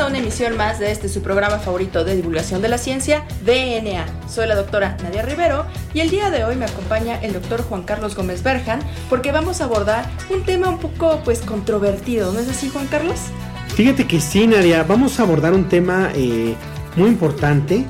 A una emisión más de este su programa favorito de divulgación de la ciencia, DNA. Soy la doctora Nadia Rivero y el día de hoy me acompaña el doctor Juan Carlos Gómez Berjan porque vamos a abordar un tema un poco pues controvertido, ¿no es así Juan Carlos? Fíjate que sí, Nadia, vamos a abordar un tema eh, muy importante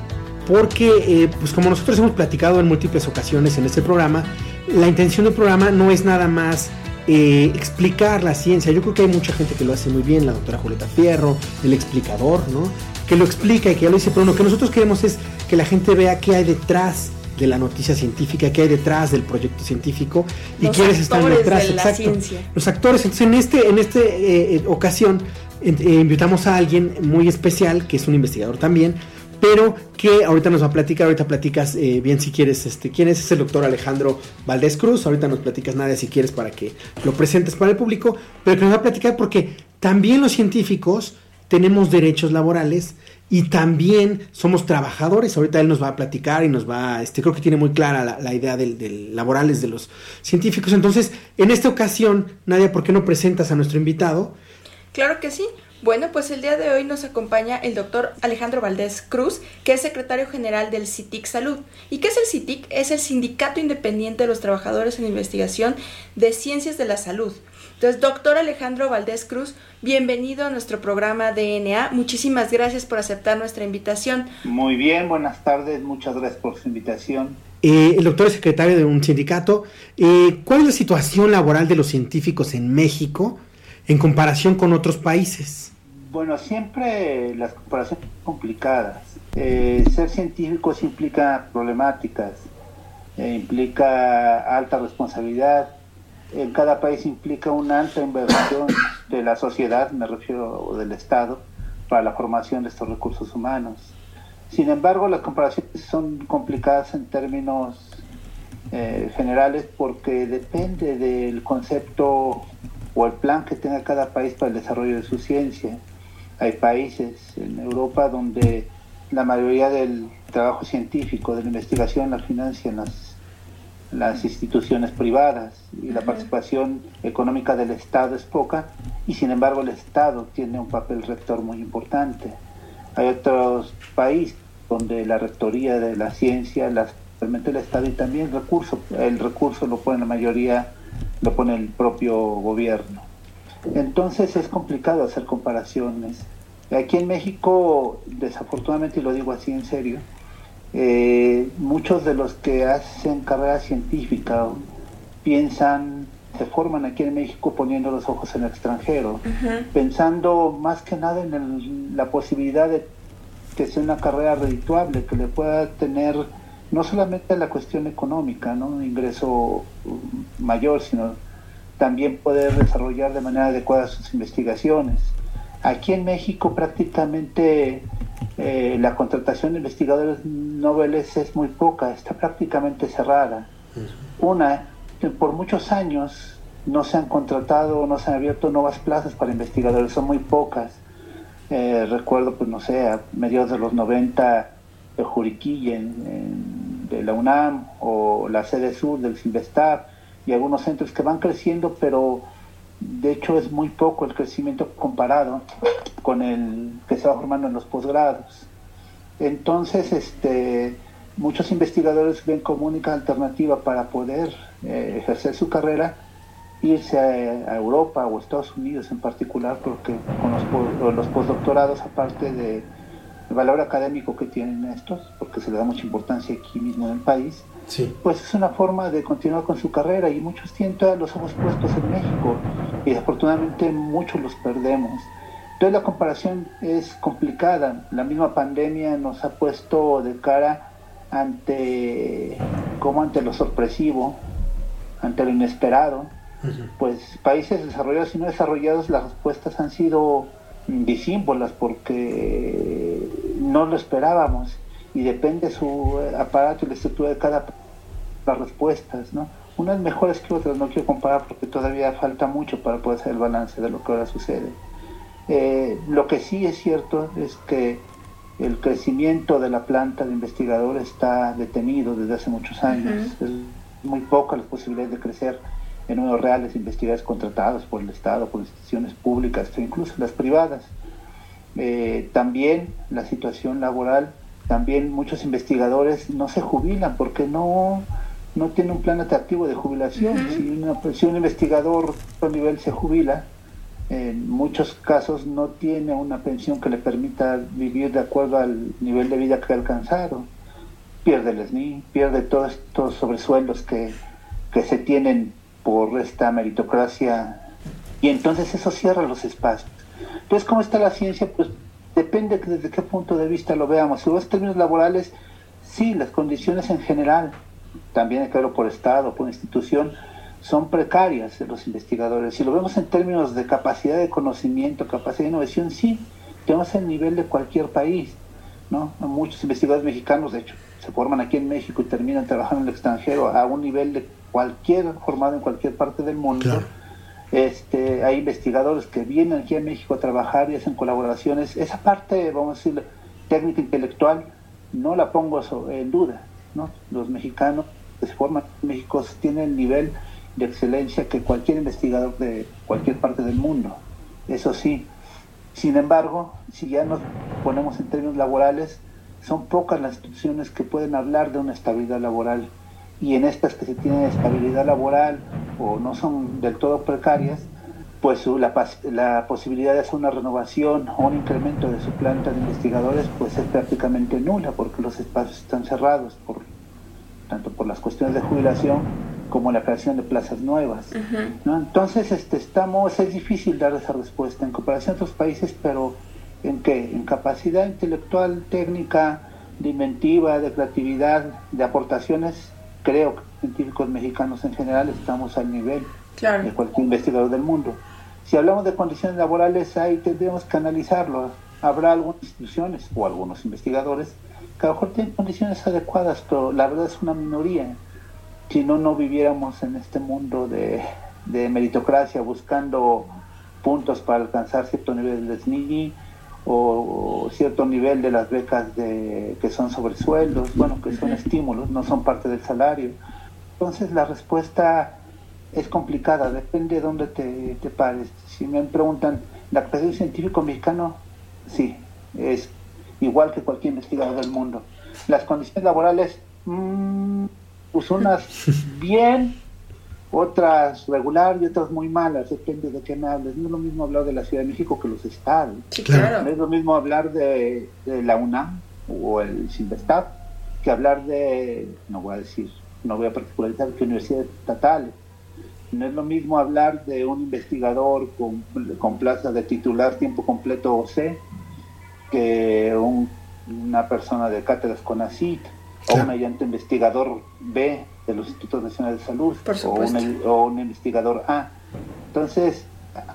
porque eh, pues como nosotros hemos platicado en múltiples ocasiones en este programa, la intención del programa no es nada más eh, explicar la ciencia. Yo creo que hay mucha gente que lo hace muy bien, la doctora Julieta Fierro, el explicador, ¿no? Que lo explica y que ya lo dice, pero lo que nosotros queremos es que la gente vea qué hay detrás de la noticia científica, qué hay detrás del proyecto científico y quiénes están detrás. De la ciencia. Los actores. Entonces, en este, en este eh, eh, ocasión, invitamos a alguien muy especial, que es un investigador también, pero que ahorita nos va a platicar, ahorita platicas eh, bien si quieres, este, quién es, es el doctor Alejandro Valdés Cruz, ahorita nos platicas nada si quieres para que lo presentes para el público, pero que nos va a platicar porque también los científicos tenemos derechos laborales y también somos trabajadores. Ahorita él nos va a platicar y nos va, este, creo que tiene muy clara la, idea del, laborales de los científicos. Entonces, en esta ocasión, Nadia, ¿por qué no presentas a nuestro invitado? Claro que sí. Bueno, pues el día de hoy nos acompaña el doctor Alejandro Valdés Cruz, que es secretario general del CITIC Salud. ¿Y qué es el CITIC? Es el Sindicato Independiente de los Trabajadores en Investigación de Ciencias de la Salud. Entonces, doctor Alejandro Valdés Cruz, bienvenido a nuestro programa DNA. Muchísimas gracias por aceptar nuestra invitación. Muy bien, buenas tardes, muchas gracias por su invitación. Eh, el doctor es secretario de un sindicato. Eh, ¿Cuál es la situación laboral de los científicos en México en comparación con otros países? Bueno, siempre las comparaciones son complicadas. Eh, ser científicos implica problemáticas, eh, implica alta responsabilidad. En cada país implica una alta inversión de la sociedad, me refiero del Estado, para la formación de estos recursos humanos. Sin embargo, las comparaciones son complicadas en términos eh, generales porque depende del concepto o el plan que tenga cada país para el desarrollo de su ciencia. Hay países en Europa donde la mayoría del trabajo científico, de la investigación, la financian las, las instituciones privadas y la participación económica del Estado es poca y sin embargo el Estado tiene un papel rector muy importante. Hay otros países donde la rectoría de la ciencia la realmente el Estado y también el recurso, el recurso lo pone la mayoría, lo pone el propio gobierno. Entonces es complicado hacer comparaciones. Aquí en México, desafortunadamente, y lo digo así en serio, eh, muchos de los que hacen carrera científica piensan, se forman aquí en México poniendo los ojos en el extranjero, pensando más que nada en la posibilidad de que sea una carrera redituable, que le pueda tener no solamente la cuestión económica, ¿no? un ingreso mayor, sino también poder desarrollar de manera adecuada sus investigaciones. Aquí en México prácticamente eh, la contratación de investigadores noveles es muy poca, está prácticamente cerrada. Una, por muchos años no se han contratado, no se han abierto nuevas plazas para investigadores, son muy pocas. Eh, recuerdo, pues no sé, a mediados de los 90, de Juriquilla de la UNAM o la sede sur del Silvestar, y algunos centros que van creciendo, pero de hecho es muy poco el crecimiento comparado con el que se va formando en los posgrados. Entonces, este, muchos investigadores ven como única alternativa para poder eh, ejercer su carrera irse a, Europa o Estados Unidos en particular, porque con los, los postdoctorados, aparte de el valor académico que tienen estos, porque se le da mucha importancia aquí mismo en el país, pues es una forma de continuar con su carrera y muchos tienen todos los ojos puestos en México y desafortunadamente muchos los perdemos. Entonces la comparación es complicada. La misma pandemia nos ha puesto de cara ante, como ante lo sorpresivo, ante lo inesperado. Pues países desarrollados y no desarrollados las respuestas han sido disímbolas porque no lo esperábamos y depende su aparato y la estructura de cada las respuestas, ¿no? Unas mejores que otras, no quiero comparar porque todavía falta mucho para poder hacer el balance de lo que ahora sucede. Eh, lo que sí es cierto es que el crecimiento de la planta de investigadores está detenido desde hace muchos años. Es muy poca las posibilidades de crecer en números reales investigadores contratados por el Estado, por instituciones públicas e incluso las privadas. Eh, también la situación laboral, también muchos investigadores no se jubilan porque no, no tienen un plan atractivo de jubilación. si, si un investigador a nivel se jubila, en muchos casos no tiene una pensión que le permita vivir de acuerdo al nivel de vida que ha alcanzado. Pierde el SNI, pierde todos estos sobresueldos que, que se tienen por esta meritocracia y entonces eso cierra los espacios. Entonces, ¿cómo está la ciencia? Pues depende desde qué punto de vista lo veamos. Si ves términos laborales, sí, las condiciones en general, también claro por Estado, por institución, son precarias los investigadores. Si lo vemos en términos de capacidad de conocimiento, capacidad de innovación, sí, tenemos el nivel de cualquier país. ¿No? Muchos investigadores mexicanos, de hecho, se forman aquí en México y terminan trabajando en el extranjero a un nivel de cualquier formado en cualquier parte del mundo. Este, hay investigadores que vienen aquí a México a trabajar y hacen colaboraciones. Esa parte, vamos a decir, técnica intelectual, no la pongo en duda. ¿no? Los mexicanos que se forman en México tienen el nivel de excelencia que cualquier investigador de cualquier parte del mundo. Eso sí. Sin embargo, si ya nos ponemos en términos laborales, son pocas las instituciones que pueden hablar de una estabilidad laboral. Y en estas que se tienen estabilidad laboral o no son del todo precarias, pues la, la posibilidad de hacer una renovación o un incremento de su planta de investigadores pues es prácticamente nula porque los espacios están cerrados por tanto por las cuestiones de jubilación como la creación de plazas nuevas. Entonces, este, estamos, es difícil dar esa respuesta en comparación a otros países, pero ¿en qué? En capacidad intelectual, técnica, de inventiva, de creatividad, de aportaciones, creo que científicos mexicanos en general estamos al nivel de cualquier investigador del mundo. Si hablamos de condiciones laborales, ahí tendríamos que analizarlo. Habrá algunas instituciones o algunos investigadores que a lo mejor tienen condiciones adecuadas, pero la verdad es una minoría si no, no viviéramos en este mundo de, meritocracia buscando puntos para alcanzar cierto nivel de SNI o, cierto nivel de las becas de, que son sobre sueldos, bueno, que son estímulos, no son parte del salario. Entonces la respuesta es complicada, depende de dónde te, te pares. Si me preguntan, ¿la capacidad científico mexicano? Sí, es igual que cualquier investigador del mundo. Las condiciones laborales, mmm, pues unas bien, otras regular y otras muy malas, depende de qué me hables. No es lo mismo hablar de la Ciudad de México que los estados. No es lo mismo hablar de, la UNAM o el CINVESTAP que hablar de, no voy a decir, no voy a particularizar, que universidades estatales. No es lo mismo hablar de un investigador con, con plaza de titular tiempo completo o C que una persona de cátedras con ACIT o un ayudante investigador B de los Institutos Nacionales de Salud o un, investigador A. Entonces,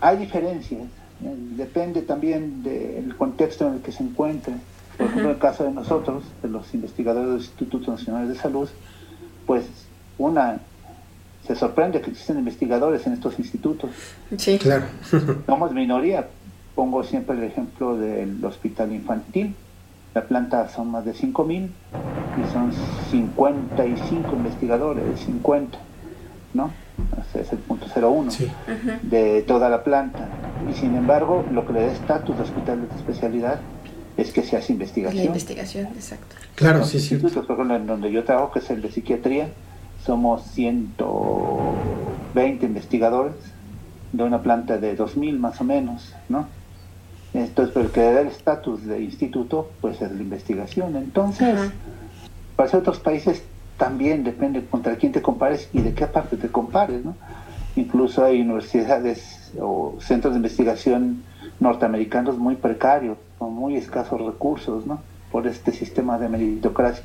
hay diferencias, ¿eh? depende también del contexto en el que se encuentre. Por ejemplo, en el caso de nosotros, de los investigadores de los Institutos Nacionales de Salud, pues una se sorprende que existen investigadores en estos institutos. Sí, claro. Somos minoría. Pongo siempre el ejemplo del hospital infantil la planta son más de 5.000 y son 55 investigadores, 50, ¿no? Es el punto 01 de toda la planta. Y sin embargo, lo que le da estatus de hospital de especialidad es que se hace investigación. La investigación, exacto. Claro, sí, sí. Por ejemplo, en donde yo trabajo, que es el de psiquiatría, somos 120 investigadores de una planta de 2.000 más o menos, ¿no? Entonces, pero el que da el estatus de instituto, pues es la investigación. Entonces, para otros países también depende contra quién te compares y de qué parte te compares, ¿no? Incluso hay universidades o centros de investigación norteamericanos muy precarios, con muy escasos recursos, ¿no? Por este sistema de meritocracia.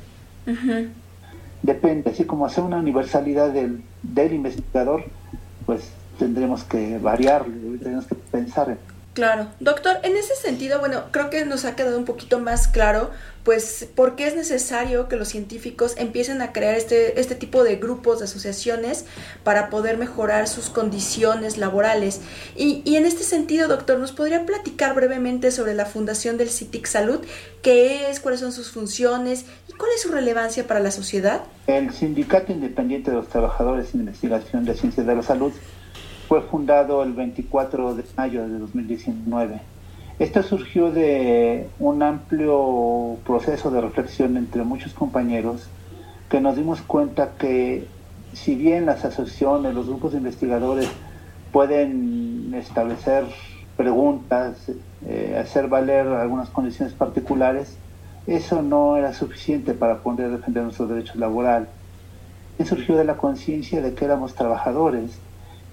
Depende, así como hacer una universalidad del, del investigador, pues tendremos que variarlo, tenemos que pensar en Claro. Doctor, en ese sentido, bueno, creo que nos ha quedado un poquito más claro, pues, por qué es necesario que los científicos empiecen a crear este, este tipo de grupos, de asociaciones, para poder mejorar sus condiciones laborales. Y, y en este sentido, doctor, ¿nos podría platicar brevemente sobre la fundación del CITIC Salud? ¿Qué es? ¿Cuáles son sus funciones? ¿Y cuál es su relevancia para la sociedad? El Sindicato Independiente de los Trabajadores en Investigación de Ciencias de la Salud fue fundado el 24 de mayo de 2019. Esto surgió de un amplio proceso de reflexión entre muchos compañeros que nos dimos cuenta que si bien las asociaciones, los grupos de investigadores pueden establecer preguntas, eh, hacer valer algunas condiciones particulares, eso no era suficiente para poder defender nuestros derechos laborales. Surgió de la conciencia de que éramos trabajadores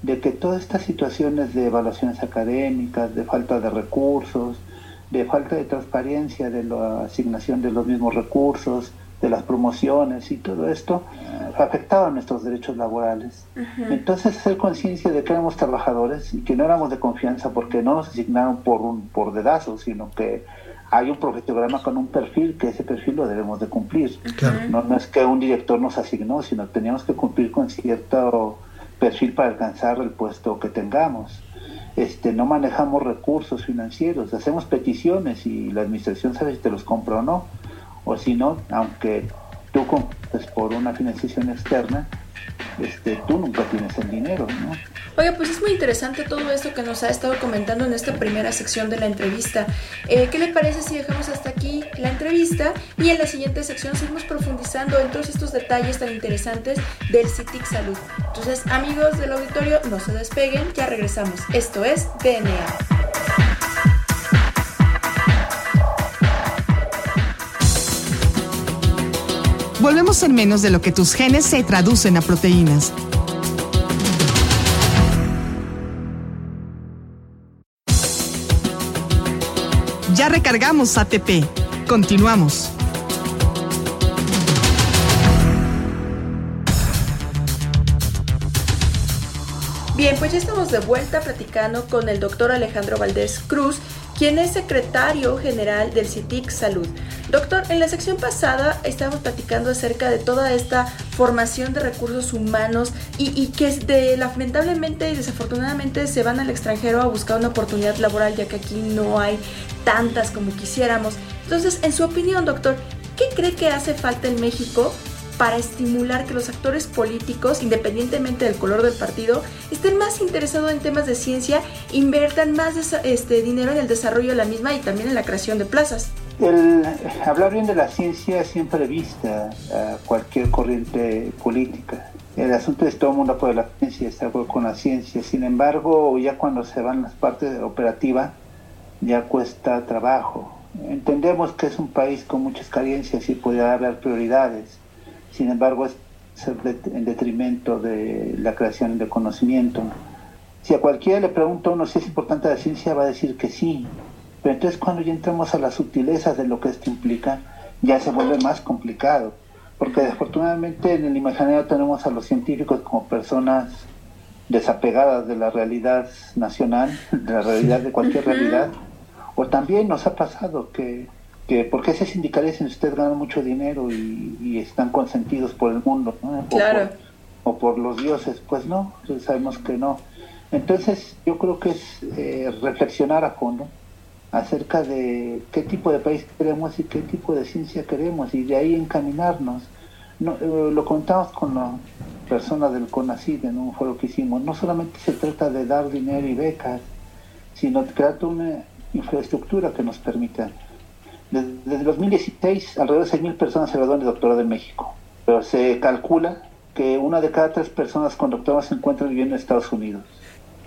de que todas estas situaciones de evaluaciones académicas, de falta de recursos, de falta de transparencia de la asignación de los mismos recursos, de las promociones y todo esto afectaba nuestros derechos laborales. Entonces, hacer conciencia de que éramos trabajadores y que no éramos de confianza porque no nos asignaron por un por dedazo, sino que hay un profetograma con un perfil que ese perfil lo debemos de cumplir. No, no es que un director nos asignó, sino teníamos que cumplir con cierto perfil para alcanzar el puesto que tengamos. Este, no manejamos recursos financieros, hacemos peticiones y la administración sabe si te los compra o no. O si no, aunque tú compres por una financiación externa, este, tú nunca tienes el dinero, ¿no? Oiga, pues es muy interesante todo esto que nos ha estado comentando en esta primera sección de la entrevista. Eh, ¿Qué le parece si dejamos hasta aquí la entrevista y en la siguiente sección seguimos profundizando en todos estos detalles tan interesantes del CITIC Salud? Entonces, amigos del auditorio, no se despeguen, ya regresamos. Esto es DNA. Volvemos en menos de lo que tus genes se traducen a proteínas. Ya recargamos ATP. Continuamos. Bien, pues ya estamos de vuelta platicando con el doctor Alejandro Valdés Cruz, quien es secretario general del CITIC Salud. Doctor, en la sección pasada estábamos platicando acerca de toda esta formación de recursos humanos y, que lamentablemente y desafortunadamente se van al extranjero a buscar una oportunidad laboral ya que aquí no hay tantas como quisiéramos. Entonces, en su opinión, doctor, ¿qué cree que hace falta en México para estimular que los actores políticos, independientemente del color del partido, estén más interesados en temas de ciencia, inviertan más este, dinero en el desarrollo de la misma y también en la creación de plazas. El hablar bien de la ciencia siempre vista a cualquier corriente política. El asunto es todo el mundo apoya la ciencia, está con la ciencia. Sin embargo, ya cuando se van las partes operativas, ya cuesta trabajo. Entendemos que es un país con muchas carencias y puede haber prioridades sin embargo es en detrimento de la creación de conocimiento. Si a cualquiera le pregunta uno si es importante la ciencia, va a decir que sí, pero entonces cuando ya entramos a las sutilezas de lo que esto implica, ya se vuelve más complicado, porque desafortunadamente en el imaginario tenemos a los científicos como personas desapegadas de la realidad nacional, de la realidad de cualquier realidad, o también nos ha pasado que que ¿por qué se sindicalizan si ustedes ganan mucho dinero y, están consentidos por el mundo? O, por, los dioses. Pues no, sabemos que no. Entonces yo creo que es eh, reflexionar a fondo acerca de qué tipo de país queremos y qué tipo de ciencia queremos y de ahí encaminarnos. No, eh, lo contamos con las personas del CONACID en un foro que hicimos. No solamente se trata de dar dinero y becas, sino de crear una infraestructura que nos permita desde 2016, alrededor de 6.000 personas se gradúan de doctorado en México, pero se calcula que una de cada tres personas con doctorado se encuentran viviendo en Estados Unidos.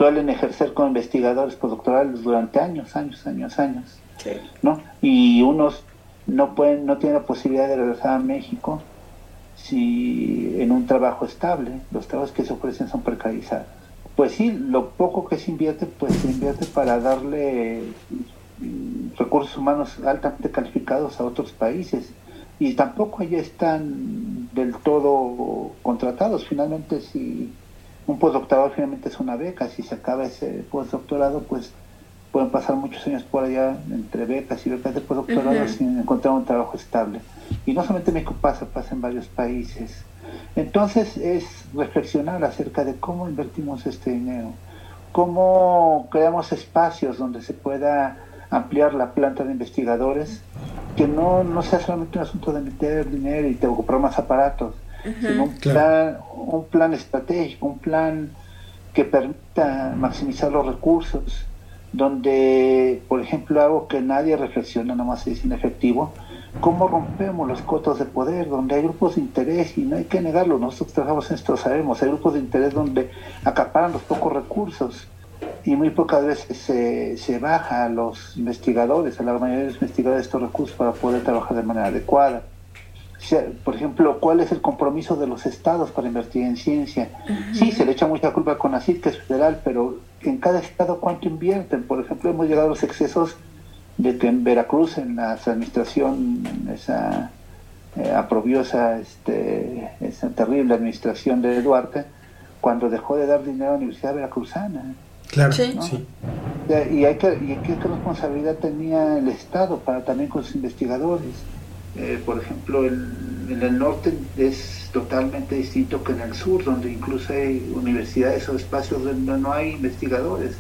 Suelen ejercer como investigadores postdoctorales durante años, años, años, años. ¿no? Y unos no pueden, no tienen la posibilidad de regresar a México si en un trabajo estable, los trabajos que se ofrecen son precarizados. Pues sí, lo poco que se invierte, pues se invierte para darle recursos humanos altamente calificados a otros países y tampoco allá están del todo contratados. Finalmente, si un postdoctorado finalmente es una beca, si se acaba ese postdoctorado, pues, pueden pasar muchos años por allá entre becas y becas de postdoctorado sin encontrar un trabajo estable. Y no solamente en México pasa, pasa en varios países. Entonces es reflexionar acerca de cómo invertimos este dinero, cómo creamos espacios donde se pueda ampliar la planta de investigadores, que no, no sea solamente un asunto de meter dinero y de comprar más aparatos, sino un, plan, un plan estratégico, un plan que permita maximizar los recursos, donde, por ejemplo, algo que nadie reflexiona, nada más es inefectivo, cómo rompemos los cotos de poder, donde hay grupos de interés, y no hay que negarlo, nosotros trabajamos en esto, sabemos, hay grupos de interés donde acaparan los pocos recursos y muy pocas veces se, se baja a los investigadores, a la mayoría de los investigadores estos recursos para poder trabajar de manera adecuada. Por ejemplo, ¿cuál es el compromiso de los estados para invertir en ciencia? Sí, se le echa mucha culpa con CONACYT, que es federal, pero en cada estado cuánto invierten. Por ejemplo, hemos llegado a los excesos de que en Veracruz, en la administración, esa eh, esa, este, esa terrible administración de Duarte, cuando dejó de dar dinero a la Universidad Veracruzana. Claro, sí. Y, hay que, y qué responsabilidad tenía el Estado para también con sus investigadores. Eh, por ejemplo, en el norte es totalmente distinto que en el sur, donde incluso hay universidades o espacios donde no hay investigadores,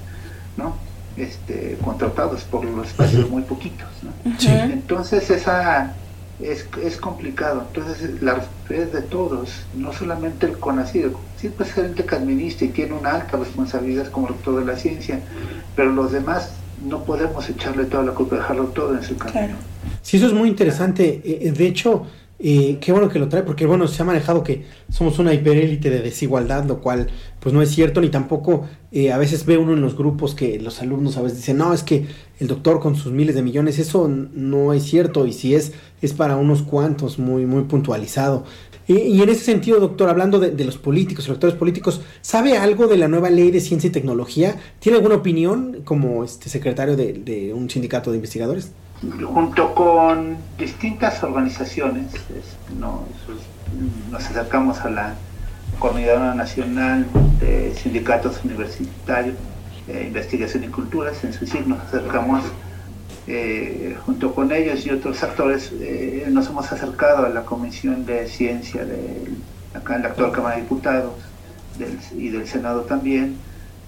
¿no? Este, contratados por los espacios muy poquitos. ¿no? Entonces esa es, es complicado. Entonces, la responsabilidad de todos, no solamente el sí puede ser el que administra y tiene una alta responsabilidad como rector de la ciencia, pero los demás no podemos echarle toda la culpa, dejarlo todo en su camino. Sí, eso es muy interesante. Eh, eh, de hecho, eh, qué bueno que lo trae, porque bueno, se ha manejado que somos una hiperélite de desigualdad, lo cual pues no es cierto, ni tampoco a veces ve uno en los grupos que los alumnos a veces dicen, no, es que el doctor con sus miles de millones, eso no es cierto, y si es, es para unos cuantos, muy, muy puntualizado. Y, en ese sentido, doctor, hablando de, los políticos, los actores políticos, ¿sabe algo de la nueva ley de ciencia y tecnología? ¿Tiene alguna opinión como este secretario de, un sindicato de investigadores? Junto con distintas organizaciones, nos acercamos a la Coordinadora Nacional de Sindicatos Universitarios de Investigación y Culturas, en su signo nos acercamos eh, junto con ellos y otros actores, eh, nos hemos acercado a la Comisión de Ciencia de en la actual Cámara de Diputados y del Senado también.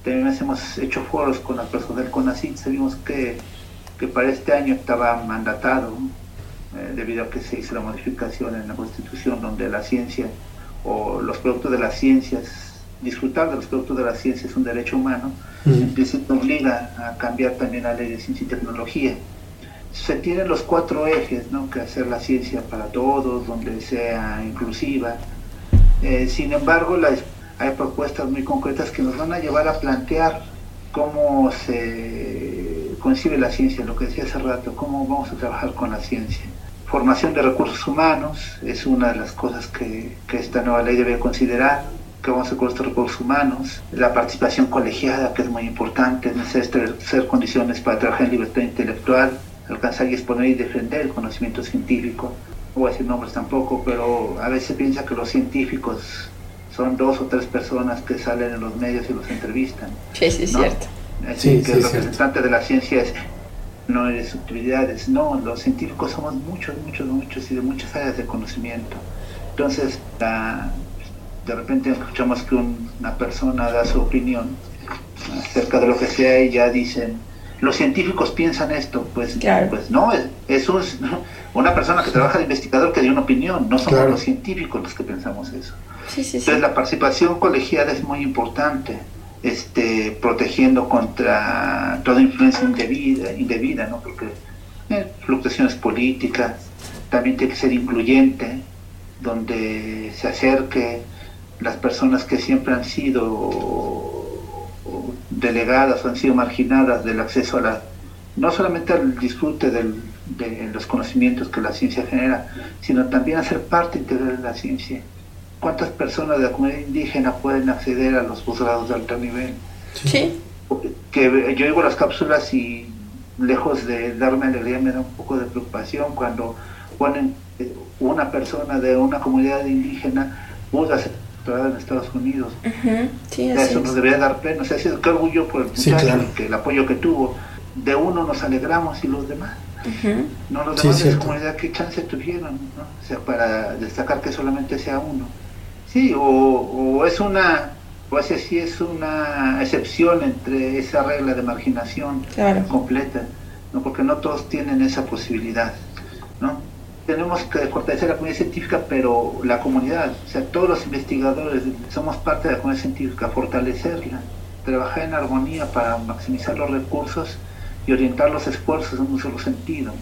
También hemos hecho foros con las personas del sabemos que, que para este año estaba mandatado, eh, debido a que se hizo la modificación en la Constitución, donde la ciencia o los productos de las ciencias, disfrutar de los productos de la ciencia es un derecho humano, se obliga a cambiar también la ley de ciencia y tecnología. Se tienen los cuatro ejes, ¿no? que hacer la ciencia para todos, donde sea inclusiva. Eh, sin embargo, hay propuestas muy concretas que nos van a llevar a plantear cómo se concibe la ciencia, lo que decía hace rato, cómo vamos a trabajar con la ciencia. Formación de recursos humanos es una de las cosas que, que esta nueva ley debe considerar que vamos a hacer con los recursos humanos, la participación colegiada, que es muy importante, ser condiciones para trabajar en libertad intelectual, alcanzar y exponer y defender el conocimiento científico. No voy a decir nombres tampoco, pero a veces piensa que los científicos son dos o tres personas que salen en los medios y los entrevistan. Sí, sí, es cierto. Así que el representante de la ciencia es no eres utilidades, no, los científicos somos muchos, muchos, muchos y de muchas áreas de conocimiento. Entonces, la, de repente escuchamos que una persona da su opinión acerca de lo que sea y ya dicen, los científicos piensan esto, pues, pues no, es, una persona que trabaja de investigador que dio una opinión, no somos los científicos los que pensamos eso. Entonces la participación colegiada es muy importante, este, protegiendo contra toda influencia indebida, indebida ¿no? porque eh, fluctuaciones políticas, también tiene que ser incluyente, donde se acerque las personas que siempre han sido delegadas o han sido marginadas del acceso a la, no solamente al disfrute de los conocimientos que la ciencia genera, sino también a ser parte integral de la ciencia. ¿Cuántas personas de la comunidad indígena pueden acceder a los posgrados de alto nivel? Sí. Que yo digo las cápsulas y lejos de darme alegría me da un poco de preocupación cuando ponen eh, una persona de una comunidad indígena pudo hacer en Estados Unidos. Eso nos debería dar pena. O sea, qué orgullo por el muchacho, que el apoyo que tuvo. de uno nos alegramos y los demás. No los demás de la comunidad, ¿qué chance tuvieron? O sea, para destacar que solamente sea uno. Sí, o, es una, o ese sí es una excepción entre esa regla de marginación completa, ¿no? porque no todos tienen esa posibilidad. ¿no? Tenemos que fortalecer la comunidad científica, pero la comunidad, o sea, todos los investigadores somos parte de la comunidad científica, fortalecerla, trabajar en armonía para maximizar los recursos y orientar los esfuerzos en un solo sentido.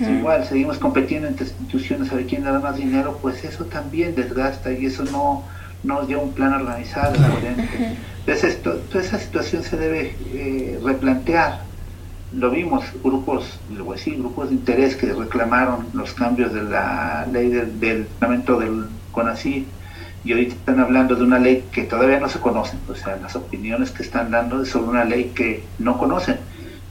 Igual, seguimos compitiendo entre instituciones a ver quién da más dinero, pues eso también desgasta y eso no nos dio un plan organizado. Entonces, esto, toda esa situación se debe eh, replantear. Lo vimos, grupos, grupos de interés que reclamaron los cambios de la ley del, del reglamento del CONACYT y ahorita están hablando de una ley que todavía no se conoce, o sea, las opiniones que están dando es sobre una ley que no conocen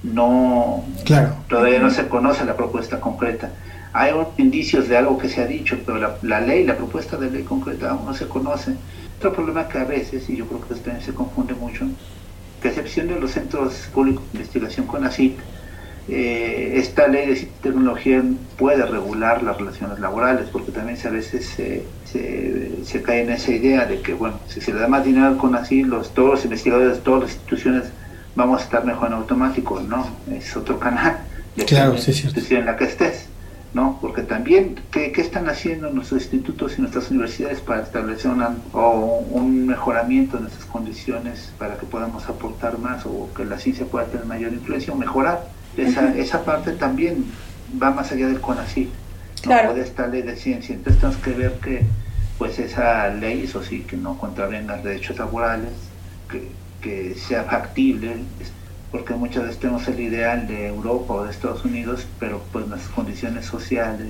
no claro. todavía no se conoce la propuesta concreta. Hay indicios de algo que se ha dicho, pero la, ley, la propuesta de ley concreta aún no se conoce. Otro problema que a veces, y yo creo que también se confunde mucho, que a excepción de los centros públicos de investigación con ACIT, eh, esta ley de tecnología puede regular las relaciones laborales, porque también a veces se, se, cae en esa idea de que, bueno, si se le da más dinero con ACIT, los, todos los investigadores de todas las instituciones vamos a estar mejor en automático, no, es otro canal, de claro, sí, en la que estés, ¿no? Porque también, ¿qué, están haciendo nuestros institutos y nuestras universidades para establecer un mejoramiento en nuestras condiciones para que podamos aportar más o que la ciencia pueda tener mayor influencia o mejorar? Esa, esa parte también va más allá del CONACYT, ¿no? de esta ley de ciencia. Entonces tenemos que ver que pues esa ley, eso sí, que no contravenga derechos laborales, que que sea factible, porque muchas veces tenemos el ideal de Europa o de Estados Unidos, pero pues las condiciones sociales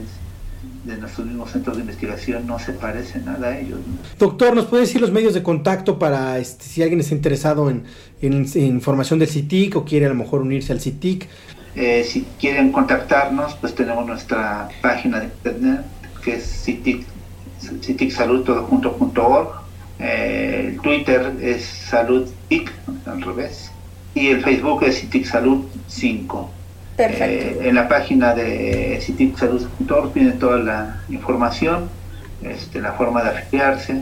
de nuestros mismos centros de investigación no se parecen nada a ellos. Doctor, ¿nos puede decir los medios de contacto para este, si alguien está interesado en, información del CITIC o quiere a lo mejor unirse al CITIC? Eh, si quieren contactarnos, pues tenemos nuestra página de internet que es citic, eh, el Twitter es Salud al revés. Y el Facebook es CITIC Salud 5. Perfecto. Eh, en la página de citicsalud.org tiene toda la información, este, la forma de afiliarse,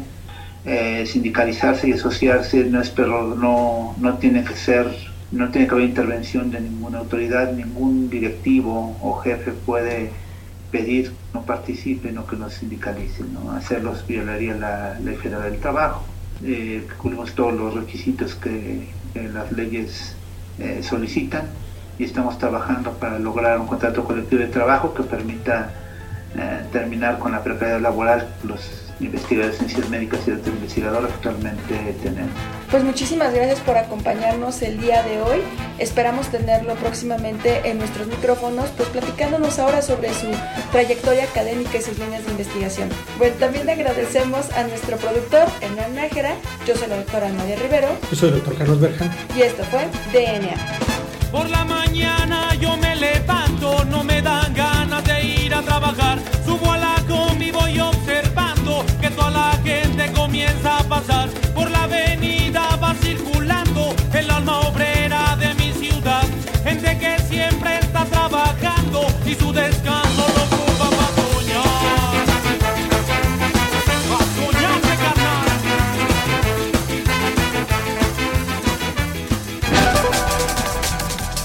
eh, sindicalizarse y asociarse no es pero no, no tiene que ser no tiene que haber intervención de ninguna autoridad, ningún directivo o jefe puede pedir no participen o que no sindicalicen, ¿no? hacerlos violaría la ley federal del trabajo. Eh, cumplimos todos los requisitos que, las leyes eh, solicitan y estamos trabajando para lograr un contrato colectivo de trabajo que permita eh, terminar con la precariedad laboral los investigadores en ciencias médicas y de investigadores actualmente tenemos. Pues muchísimas gracias por acompañarnos el día de hoy. Esperamos tenerlo próximamente en nuestros micrófonos, pues platicándonos ahora sobre su trayectoria académica y sus líneas de investigación. Bueno, también agradecemos a nuestro productor, Hernán Nájera. Yo soy la doctora María Rivero. Yo soy el doctor Carlos Berja. Y esto fue DNA. Por la mañana yo